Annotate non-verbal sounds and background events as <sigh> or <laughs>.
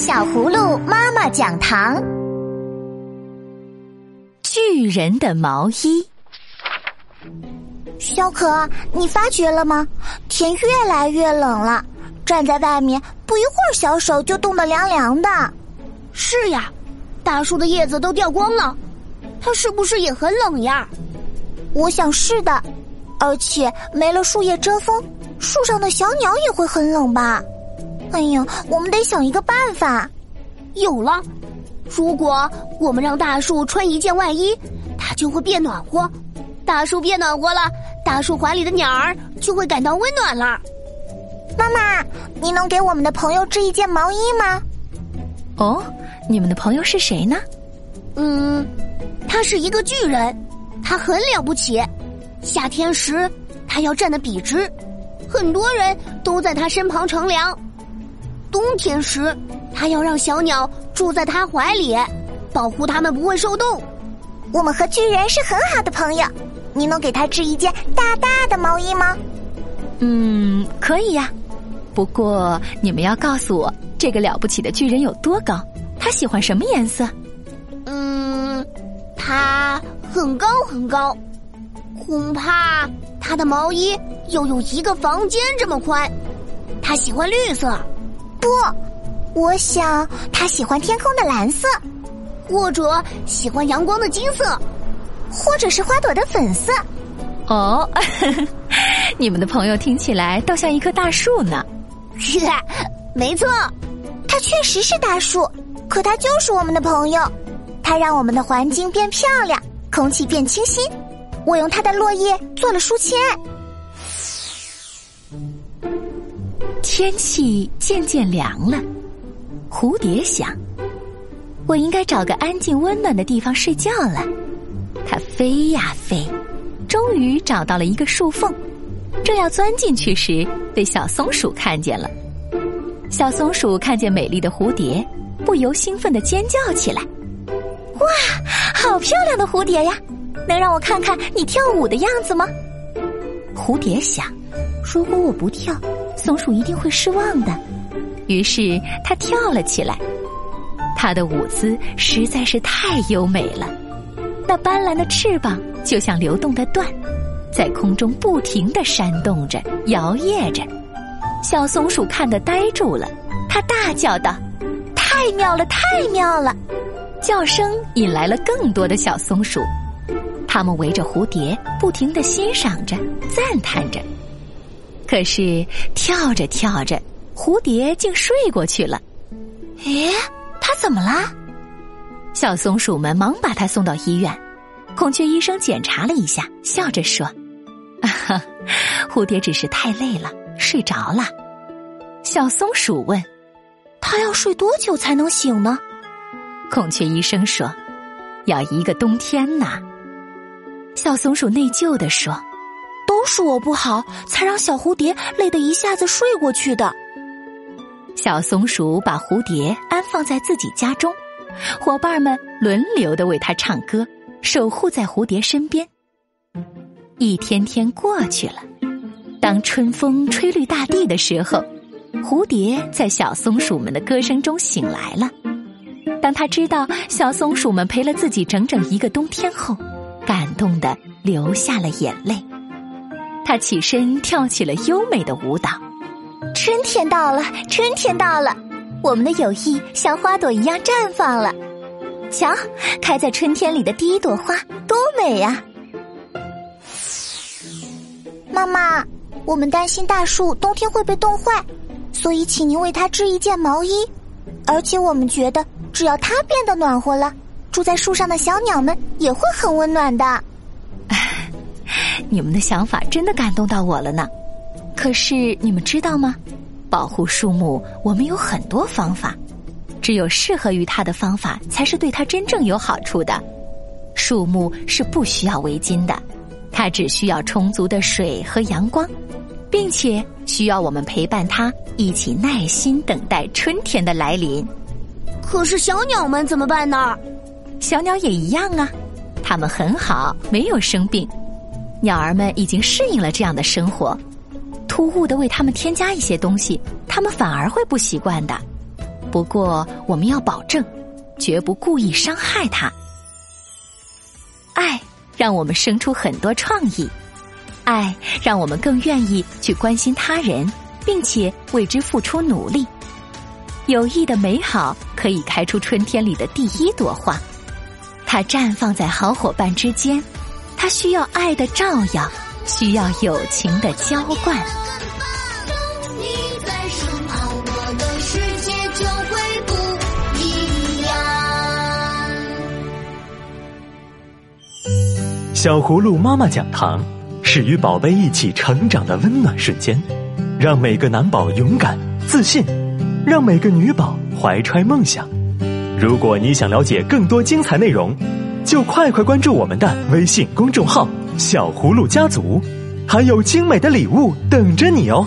小葫芦妈妈讲堂：巨人的毛衣。小可，你发觉了吗？天越来越冷了，站在外面不一会儿，小手就冻得凉凉的。是呀，大树的叶子都掉光了，它是不是也很冷呀？我想是的，而且没了树叶遮风，树上的小鸟也会很冷吧。哎呀，我们得想一个办法。有了，如果我们让大树穿一件外衣，它就会变暖和。大树变暖和了，大树怀里的鸟儿就会感到温暖了。妈妈，你能给我们的朋友织一件毛衣吗？哦，你们的朋友是谁呢？嗯，他是一个巨人，他很了不起。夏天时，他要站得笔直，很多人都在他身旁乘凉。冬天时，他要让小鸟住在他怀里，保护它们不会受冻。我们和巨人是很好的朋友，你能给他织一件大大的毛衣吗？嗯，可以呀。不过你们要告诉我，这个了不起的巨人有多高？他喜欢什么颜色？嗯，他很高很高，恐怕他的毛衣要有一个房间这么宽。他喜欢绿色。不，我想他喜欢天空的蓝色，或者喜欢阳光的金色，或者是花朵的粉色。哦，<laughs> 你们的朋友听起来倒像一棵大树呢。<laughs> 没错，它确实是大树，可它就是我们的朋友。它让我们的环境变漂亮，空气变清新。我用它的落叶做了书签。天气渐渐凉了，蝴蝶想：“我应该找个安静温暖的地方睡觉了。”它飞呀飞，终于找到了一个树缝，正要钻进去时，被小松鼠看见了。小松鼠看见美丽的蝴蝶，不由兴奋的尖叫起来：“哇，好漂亮的蝴蝶呀！能让我看看你跳舞的样子吗？”蝴蝶想：“如果我不跳。”松鼠一定会失望的，于是它跳了起来。它的舞姿实在是太优美了，那斑斓的翅膀就像流动的缎，在空中不停的扇动着、摇曳着。小松鼠看得呆住了，它大叫道：“太妙了，太妙了！”叫声引来了更多的小松鼠，它们围着蝴蝶，不停的欣赏着、赞叹着。可是跳着跳着，蝴蝶竟睡过去了。咦，它怎么了？小松鼠们忙把它送到医院。孔雀医生检查了一下，笑着说：“啊 <laughs> 哈蝴蝶只是太累了，睡着了。”小松鼠问：“它要睡多久才能醒呢？”孔雀医生说：“要一个冬天呢。”小松鼠内疚地说。是我不好，才让小蝴蝶累得一下子睡过去的。小松鼠把蝴蝶安放在自己家中，伙伴们轮流的为它唱歌，守护在蝴蝶身边。一天天过去了，当春风吹绿大地的时候，蝴蝶在小松鼠们的歌声中醒来了。当他知道小松鼠们陪了自己整整一个冬天后，感动的流下了眼泪。他起身跳起了优美的舞蹈。春天到了，春天到了，我们的友谊像花朵一样绽放了。瞧，开在春天里的第一朵花多美呀！妈妈，我们担心大树冬天会被冻坏，所以请您为它织一件毛衣。而且我们觉得，只要它变得暖和了，住在树上的小鸟们也会很温暖的。你们的想法真的感动到我了呢，可是你们知道吗？保护树木，我们有很多方法，只有适合于它的方法，才是对它真正有好处的。树木是不需要围巾的，它只需要充足的水和阳光，并且需要我们陪伴它，一起耐心等待春天的来临。可是小鸟们怎么办呢？小鸟也一样啊，它们很好，没有生病。鸟儿们已经适应了这样的生活，突兀的为它们添加一些东西，它们反而会不习惯的。不过我们要保证，绝不故意伤害它。爱让我们生出很多创意，爱让我们更愿意去关心他人，并且为之付出努力。友谊的美好可以开出春天里的第一朵花，它绽放在好伙伴之间，它需要爱的照耀，需要友情的浇灌。小葫芦妈妈讲堂是与宝贝一起成长的温暖瞬间，让每个男宝勇敢自信。让每个女宝怀揣梦想。如果你想了解更多精彩内容，就快快关注我们的微信公众号“小葫芦家族”，还有精美的礼物等着你哦。